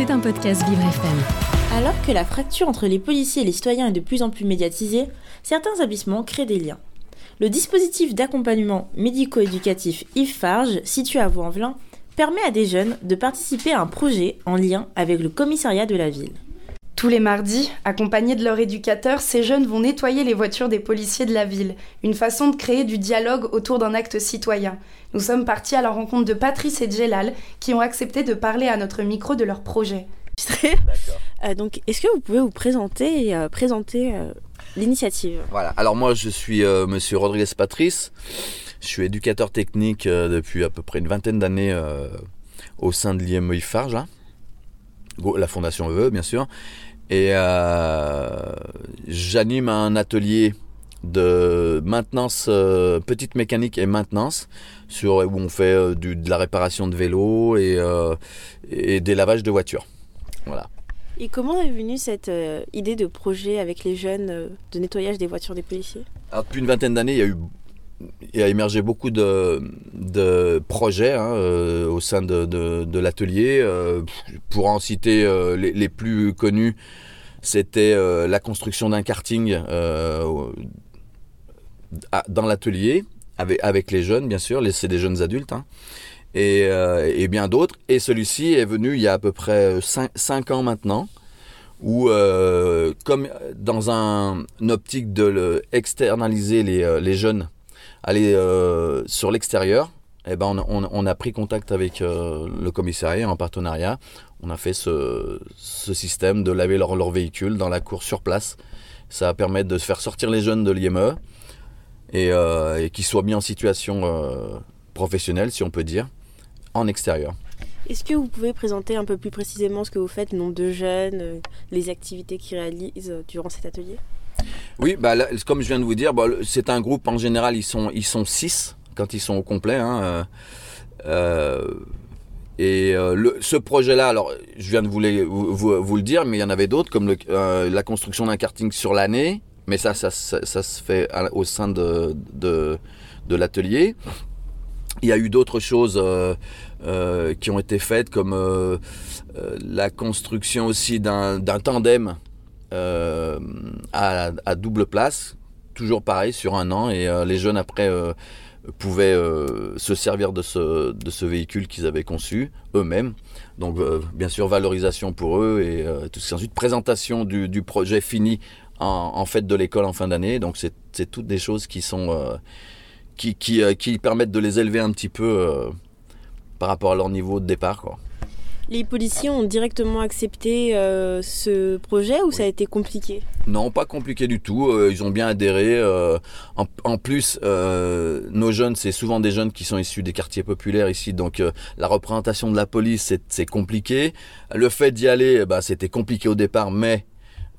C'est un podcast Vivre FM. Alors que la fracture entre les policiers et les citoyens est de plus en plus médiatisée, certains établissements créent des liens. Le dispositif d'accompagnement médico-éducatif Yves Farge, situé à Vaux-en-Velin, permet à des jeunes de participer à un projet en lien avec le commissariat de la ville. Tous les mardis, accompagnés de leur éducateur, ces jeunes vont nettoyer les voitures des policiers de la ville, une façon de créer du dialogue autour d'un acte citoyen. Nous sommes partis à la rencontre de Patrice et Djelal, qui ont accepté de parler à notre micro de leur projet. Euh, donc, est-ce que vous pouvez vous présenter et euh, présenter euh, l'initiative? Voilà. Alors moi, je suis euh, Monsieur Rodriguez Patrice. Je suis éducateur technique euh, depuis à peu près une vingtaine d'années euh, au sein de l'IMEI Farge, la fondation EVE, bien sûr. Et euh, j'anime un atelier de maintenance, euh, petite mécanique et maintenance, sur, où on fait euh, du- de la réparation de vélos et, euh, et des lavages de voitures. Voilà. Et comment est venue cette idée de projet avec les jeunes de nettoyage des voitures des policiers? Alors, depuis une vingtaine d'années, il y a eu il a émergé beaucoup de, projets hein, euh, au sein de, l'atelier. Euh, pour en citer euh, les, plus connus, c'était la construction d'un karting dans l'atelier, avec, les jeunes, bien sûr, c'est des jeunes adultes, hein, et, et bien d'autres. Et celui-ci est venu il y a à peu près 5 ans maintenant où, comme dans un, une optique de externaliser les jeunes, aller euh, sur l'extérieur, eh ben on, a pris contact avec euh, le commissariat en partenariat. On a fait ce, système de laver leur, véhicule dans la cour sur place. Ça va permettre de faire sortir les jeunes de l'IME et, euh, et qu'ils soient mis en situation professionnelle, si on peut dire, en extérieur. Est-ce que vous pouvez présenter un peu plus précisément ce que vous faites, le nombre de jeunes, les activités qu'ils réalisent durant cet atelier? Oui, bah, comme je viens de vous dire, bah, c'est un groupe en général, ils sont, ils sont six quand ils sont au complet. hein, euh, euh, et euh, ce projet-là, alors je viens de vous, le dire, mais il y en avait d'autres, comme la construction d'un karting sur l'année, mais ça, ça, ça, se fait au sein de, de, l'atelier. Il y a eu d'autres choses qui ont été faites, comme la construction aussi d'un tandem euh, à, double place, toujours pareil sur un an, et euh, les jeunes après euh, pouvaient se servir de ce, véhicule qu'ils avaient conçu eux-mêmes. Donc bien sûr valorisation pour eux et tout ce ensuite présentation du, projet fini en, fête de l'école en fin d'année. Donc c'est toutes des choses qui sont qui, permettent de les élever un petit peu par rapport à leur niveau de départ. Les policiers ont directement accepté euh, ce projet ou ça a été compliqué? Non, pas compliqué du tout. Euh, ils ont bien adhéré. euh, en, en plus, nos jeunes, c'est souvent des jeunes qui sont issus des quartiers populaires ici, donc la représentation de la police, c'est- compliqué. Le fait d'y aller, ben, c'était compliqué au départ, mais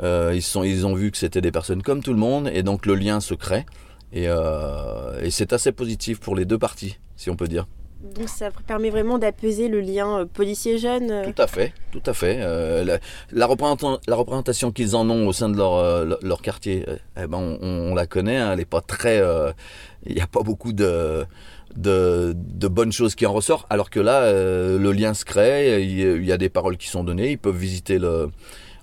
ils, sont, ils ont vu que c'était des personnes comme tout le monde, et donc le lien se crée. Et, et c'est assez positif pour les deux parties, si on peut dire. Donc ça permet vraiment d'apaiser le lien euh, policier-jeune euh. Tout à fait, tout à fait. Euh, la, représentation, qu'ils en ont au sein de leur, euh, quartier, euh, eh ben on, la connaît, hein, elle n'est pas très... euh, Il n'y a pas beaucoup de, bonnes choses qui en ressortent, alors que là, euh, le lien se crée, il y a des paroles qui sont données, ils peuvent visiter le...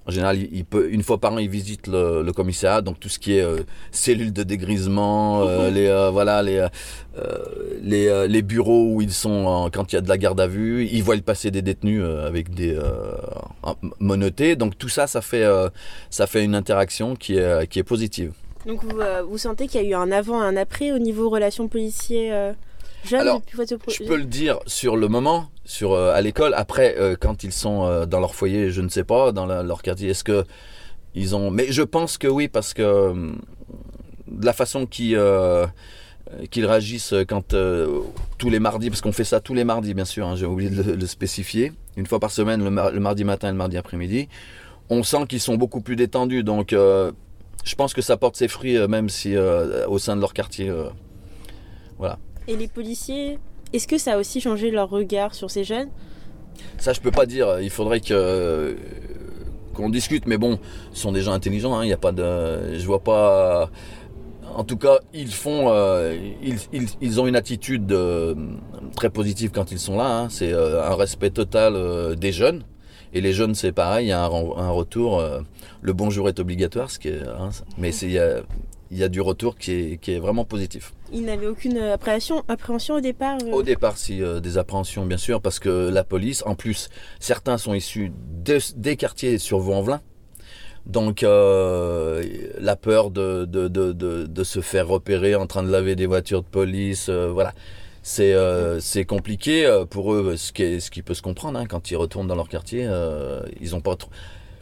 En général, il, il peut, une fois par an, ils visitent le, le commissariat, donc tout ce qui est euh, cellules de dégrisement, euh, les euh, voilà, les euh, les, les bureaux où ils sont quand il y a de la garde à vue, ils voient le passer des détenus avec des monotés. Donc tout ça, ça fait ça fait une interaction qui est qui est positive. Donc vous, vous sentez qu'il y a eu un avant et un après au niveau relations policiers-jeunes Alors, depuis votre projet Je peux le dire sur le moment, sur euh, à l'école. Après, euh, quand ils sont euh, dans leur foyer, je ne sais pas, dans leur quartier, est-ce que ils ont. Mais je pense que oui, parce que de la façon qu'ils qu'ils réagissent quand tous les mardis, parce qu'on fait ça tous les mardis, bien sûr. hein, J'ai oublié de le, spécifier. Une fois par semaine, le, le mardi matin et le mardi après-midi. On sent qu'ils sont beaucoup plus détendus, donc. je pense que ça porte ses fruits, même si au sein de leur quartier. voilà. Et les policiers, est-ce que ça a aussi changé leur regard sur ces jeunes? Ça, je peux pas dire. Il faudrait que qu'on discute. Mais bon, ce sont des gens intelligents. hein, Il y a pas de. Je vois pas. En tout cas, ils font. euh, ils, ont une attitude euh, très positive quand ils sont là. hein. C'est euh, un respect total des jeunes. Et les jeunes, c'est pareil, il y a un, retour. euh, le bonjour est obligatoire, ce qui est, hein, mais il y a, il y a du retour qui est, qui est vraiment positif. Ils n'avaient aucune euh, appréhension, appréhension au départ euh, Au départ, si euh, des appréhensions, bien sûr, parce que la police, en plus, certains sont issus de- des quartiers sur Vaux-en-Velin. Donc, euh, la peur de, de, de, de, de se faire repérer en train de laver des voitures de police, euh, voilà. C'est euh, c'est compliqué euh, pour eux, ce qui, est- ce qui peut se comprendre. hein, quand ils retournent dans leur quartier, euh, ils n'ont pas trop,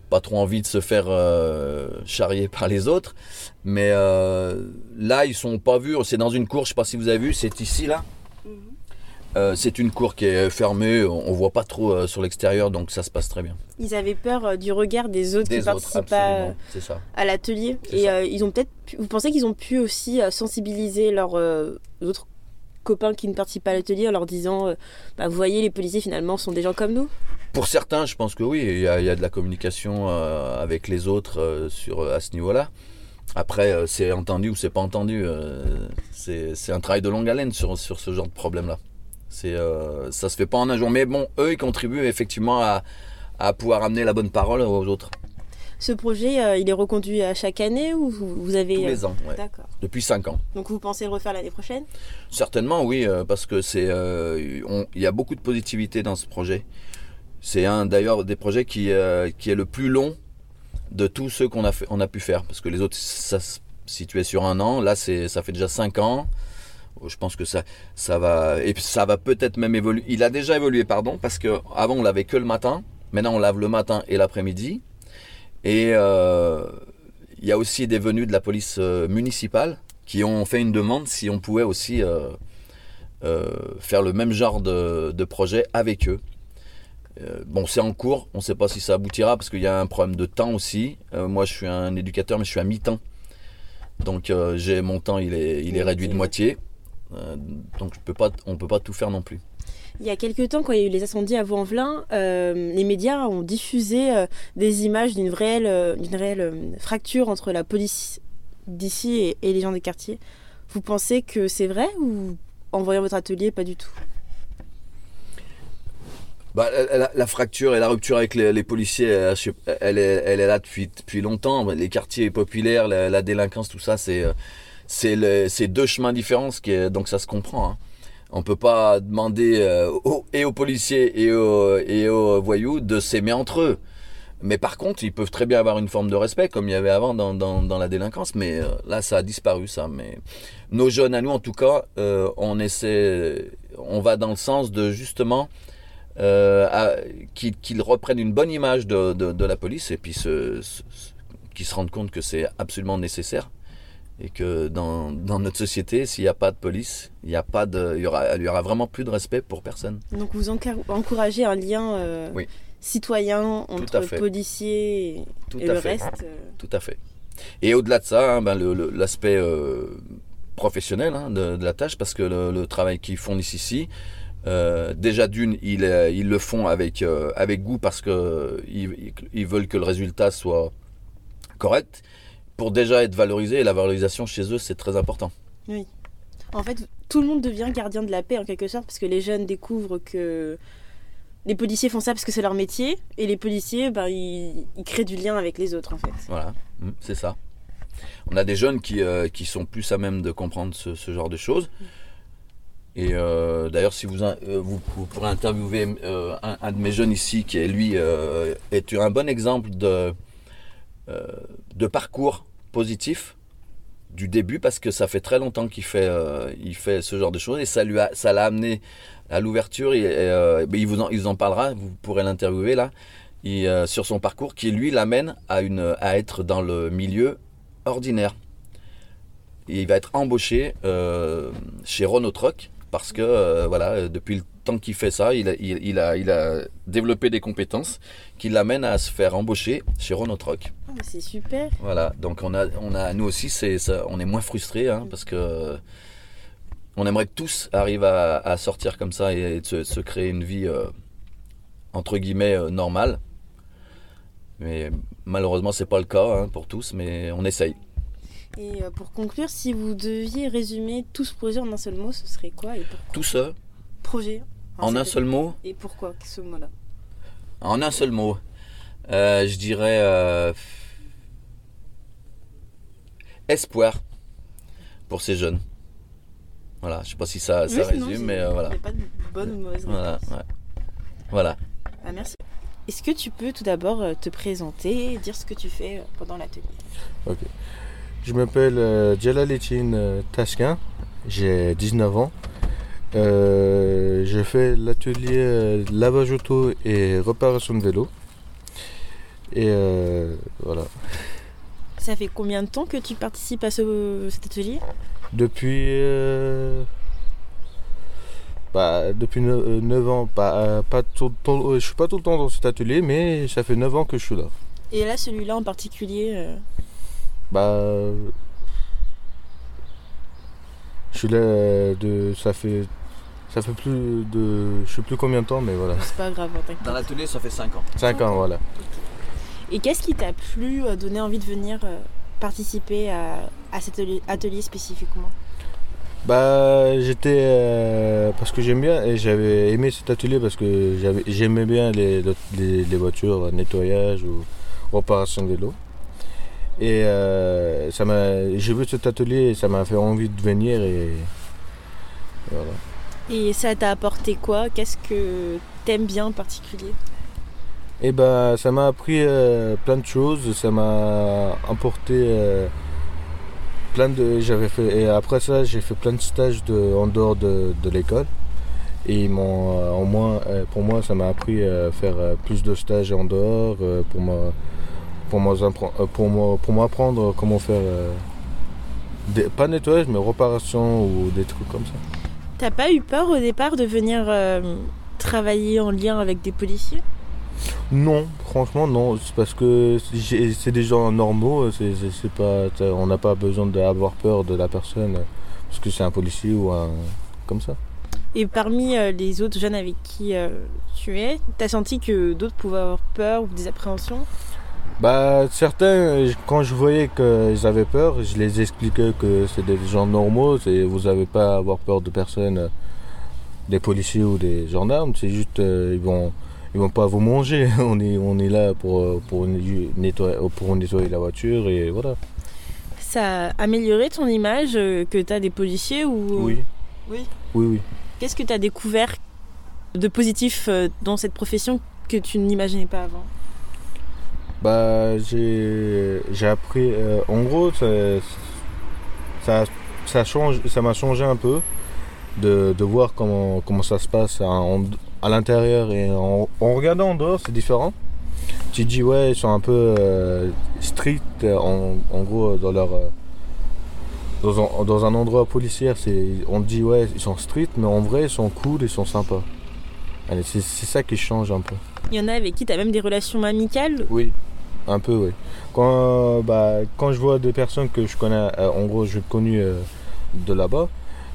pas trop envie de se faire euh, charrier par les autres. Mais euh, là, ils sont pas vus. C'est dans une cour, je sais pas si vous avez vu, c'est ici, là. Euh, c'est une cour qui est fermée, on on voit pas trop euh, sur l'extérieur, donc ça se passe très bien. Ils avaient peur euh, du regard des autres qui autres, participent à, à l'atelier. Et euh, ils ont peut-être. Vous pensez qu'ils ont pu aussi euh, sensibiliser leurs euh, autres copains qui ne participent pas à l'atelier en leur disant euh, bah, Vous voyez, les policiers finalement sont des gens comme nous Pour certains, je pense que oui, il y a, de la communication euh, avec les autres euh, sur, à ce niveau-là. Après, c'est entendu ou c'est pas entendu. c'est un travail de longue haleine sur, sur ce genre de problème-là. C'est, ça se fait pas en un jour. Mais bon, eux, ils contribuent effectivement à, à pouvoir amener la bonne parole aux autres. Ce projet, euh, il est reconduit à chaque année ou vous, vous avez. Tous euh, les ans, ouais. D'accord. depuis 5 ans. Donc vous pensez le refaire l'année prochaine? Certainement, oui, euh, parce que c'est, euh, il y a beaucoup de positivité dans ce projet. C'est un d'ailleurs des projets qui, euh, qui est le plus long de tous ceux qu'on a, fait, on a pu faire, parce que les autres, ça se situait sur un an. Là, c'est, ça fait déjà cinq ans. Je pense que ça, ça va, et ça va peut-être même évoluer. Il a déjà évolué, pardon, parce que avant on l'avait que le matin. Maintenant, on lave le matin et l'après-midi. Et euh, il y a aussi des venus de la police euh, municipale qui ont fait une demande si on pouvait aussi euh, faire le même genre de, projet avec eux. Bon, c'est en cours, on ne sait pas si ça aboutira parce qu'il y a un problème de temps aussi. Moi, je suis un éducateur, mais je suis à mi-temps. Donc, j'ai mon temps, il est, il est réduit de moitié. Donc, je peux pas, on ne peut pas tout faire non plus. Il y a quelques temps, quand il y a eu les incendies à Vaux-en-Velin, euh, les médias ont diffusé euh, des images d'une réelle, euh, fracture entre la police d'ici et, les gens des quartiers. Vous pensez que c'est vrai ou en voyant votre atelier, pas du tout? Bah, la, fracture et la rupture avec les, policiers, elle, est, là depuis, longtemps. Les quartiers populaires, la, délinquance, tout ça, c'est deux chemins différents, donc ça se comprend. hein. On peut pas demander euh, aux- et aux policiers et aux, et aux voyous de s'aimer entre eux. Mais par contre, ils peuvent très bien avoir une forme de respect, comme il y avait avant dans, dans, la délinquance. Mais euh, là, ça a disparu, ça. Mais nos jeunes, à nous, en tout cas, euh, on essaie, on va dans le sens de justement qu'ils reprennent une bonne image de, de, la police et puis qu'ils se rendent compte que c'est absolument nécessaire et que dans, dans notre société, s'il n'y a pas de police, il y a pas de, il y aura, il y aura vraiment plus de respect pour personne. Donc vous encouragez un lien euh, Oui. citoyen entre policiers et, Tout et à le fait. reste. euh. Tout à fait. Et au-delà de ça, hein, ben, l'aspect euh, professionnel hein, de, de la tâche, parce que le, le travail qu'ils fournissent ici, euh, déjà d'une, ils, ils le font avec, avec goût parce que ils, ils veulent que le résultat soit correct. Pour déjà être valorisé, et la valorisation chez eux, c'est très important. En fait, tout le monde devient gardien de la paix en quelque sorte parce que les jeunes découvrent que les policiers font ça parce que c'est leur métier et les policiers, ben, ils, ils créent du lien avec les autres en fait. Voilà, Mm, c'est ça. On a des jeunes qui, euh, qui sont plus à même de comprendre ce, ce genre de choses. Et euh, d'ailleurs, si vous, euh, vous, vous pourrez interviewer un, un de mes jeunes ici, qui est lui, est un bon exemple de, euh, de parcours positif du début, parce que ça fait très longtemps qu'il fait, euh, il fait ce genre de choses, et ça lui a, ça l'a amené à l'ouverture. Et, euh, il, vous en, il vous en parlera, vous pourrez l'interviewer là sur son parcours qui lui l'amène à, une, à être dans le milieu ordinaire. Et il va être embauché chez Renault Truck parce que voilà, depuis le temps qu'il fait ça, il a, il, il a, il a développé des compétences qui l'amènent à se faire embaucher chez Renault Truck. Ah, c'est super. Voilà, donc on a, on a, nous aussi, c'est, ça, on est moins frustrés hein, parce que on aimerait que tous arrivent à, à sortir comme ça et, de se, se créer une vie euh, entre guillemets euh, normale. Mais malheureusement, c'est pas le cas hein, pour tous, mais on essaye. Et euh, pour conclure, si vous deviez résumer tout ce projet en un seul mot, ce serait quoi et pourquoi? Tout ça, Projet. En un seul mot, Et pourquoi ce mot-là En un seul mot, euh, je dirais euh, espoir pour ces jeunes. Voilà, je sais pas si ça, ça Oui, non, résume, mais euh, voilà. il y a pas de bonne ou mauvaise Voilà, ouais. Voilà. Ah, merci. Est-ce que tu peux tout d'abord te présenter et dire ce que tu fais pendant l'atelier Je m'appelle euh, Jalaletine euh, Taskin, j'ai 19 ans. Euh, je fais l'atelier euh, lavage auto et réparation de vélo. Et euh, voilà. Ça fait combien de temps que tu participes à ce, cet atelier? Depuis, euh, bah, depuis 9, ans, pas, pas tout, je suis pas tout le temps dans cet atelier, mais ça fait 9 ans que je suis là. Et là, celui-là en particulier, Bah, je suis là de, ça fait, ça fait plus de, je sais plus combien de temps, mais voilà, c'est pas grave, hein, t'inquiète. Dans l'atelier, ça fait 5 ans. 5 ans, voilà. Et qu'est-ce qui t'a plu, euh, donné envie de venir euh, participer à, à cet atelier, atelier spécifiquement? Bah, j'étais, euh, parce que j'aime bien, et j'avais aimé cet atelier parce que j'aimais bien les, les, les voitures, nettoyage ou réparation de vélo. Et euh, ça m'a, j'ai vu cet atelier et ça m'a fait envie de venir et voilà. Et ça t'a apporté quoi? Qu'est-ce que t'aimes bien en particulier? Et ben ça m'a appris euh, plein de choses, ça m'a apporté euh, plein de. J'avais fait après ça j'ai fait plein de stages en dehors de, l'école. Et euh, pour moi ça m'a appris à faire plus de stages en dehors pour moi pour moi comment faire des- pas nettoyage mais réparation ou des trucs comme ça. T'as pas eu peur au départ de venir euh, travailler en lien avec des policiers? Non, franchement non, c'est parce que c'est des gens normaux, c'est c'est pas, on n'a pas besoin d'avoir peur de la personne parce que c'est un policier ou un comme ça. Et parmi euh, les autres jeunes avec qui euh, tu es, t'as senti que d'autres pouvaient avoir peur ou des appréhensions? Bah certains, quand je voyais qu'ils avaient peur, je les expliquais que c'est des gens normaux, c'est vous n'avez pas à avoir peur de personne, euh, des policiers ou des gendarmes, c'est juste euh, ils vont ils vont pas vous manger, on est on est là pour euh, pour nettoyer pour nettoyer la voiture et voilà. Ça a amélioré ton image euh, que t'as des policiers ou Oui. Oui. Oui oui. Qu'est-ce que t'as découvert de positif euh, dans cette profession que tu n'imaginais pas avant? Bah, j'ai j'ai appris. euh, en gros, ça, ça, ça change, ça m'a changé un peu de, de voir comment, comment ça se passe à, à l'intérieur et en, en regardant en dehors, c'est différent. Tu te dis, ouais, ils sont un peu euh, stricts, en, en gros, dans leur. euh, dans un, dans un endroit policier, c'est, on te dit, ouais, ils sont stricts, mais en vrai, ils sont cool, ils sont sympas. Allez, C'est c'est ça qui change un peu. Il y en a avec qui t'as même des relations amicales? Oui, un peu, oui. Quand, bah, quand je vois des personnes que je connais, euh, en gros, j'ai connu euh, de là-bas,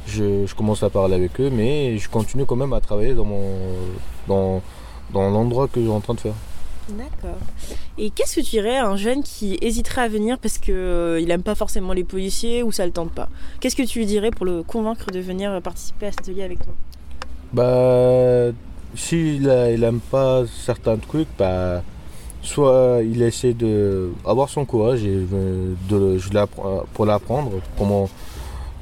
je, je commence à parler avec eux, mais je continue quand même à travailler dans mon dans, dans l'endroit que je suis en train de faire. D'accord. Et qu'est-ce que tu dirais à un jeune qui hésiterait à venir parce que euh, il aime pas forcément les policiers ou ça le tente pas? Qu'est-ce que tu lui dirais pour le convaincre de venir participer à cet atelier avec toi? Bah, s'il a- il aime pas certains trucs, bah, soit il essaie de avoir son courage et de, pour l'apprendre, comment,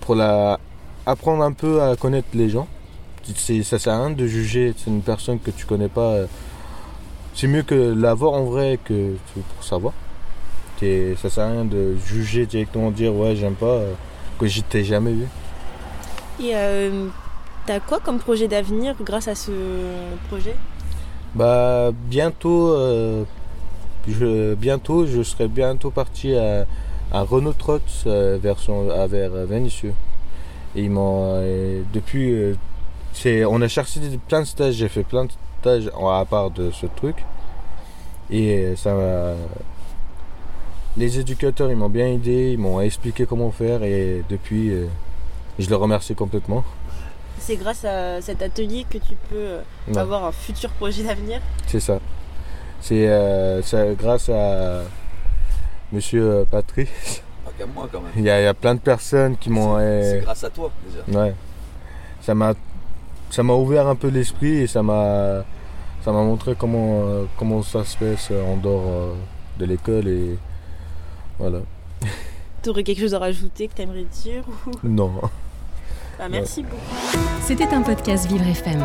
pour la, apprendre un peu à connaître les gens. Ça sert à rien de juger c'est une personne que tu connais pas. C'est mieux que la voir en vrai que pour savoir. Et ça sert à rien de juger directement, dire ouais j'aime pas, que je t'ai jamais vu. Et euh, t'as quoi comme projet d'avenir grâce à ce projet? Bah bientôt, euh, je, bientôt, je serai bientôt parti à, à Renault Trot euh, vers, son- à- vers Vénissieux. Et ils m'ont, euh, depuis, euh, c'est, on a cherché plein de stages, j'ai fait plein de stages à part de ce truc. Et euh, ça m'a- les éducateurs, ils m'ont bien aidé, ils m'ont expliqué comment faire et depuis, euh, je les remercie complètement. C'est grâce à cet atelier que tu peux euh, Ouais. avoir un futur projet d'avenir C'est ça. C'est euh, grâce à monsieur euh, Patrick. Pas qu'à moi quand même. Il y, a, plein de personnes qui m'ont. Euh, c'est grâce à toi déjà. Ouais. Ça m'a ça m'a ouvert un peu l'esprit et ça m'a ça m'a montré comment comment ça se passe en dehors de l'école et voilà. T'aurais quelque chose à rajouter que t'aimerais dire ou... Non. Ah, merci beaucoup. C'était un podcast Vivre FM.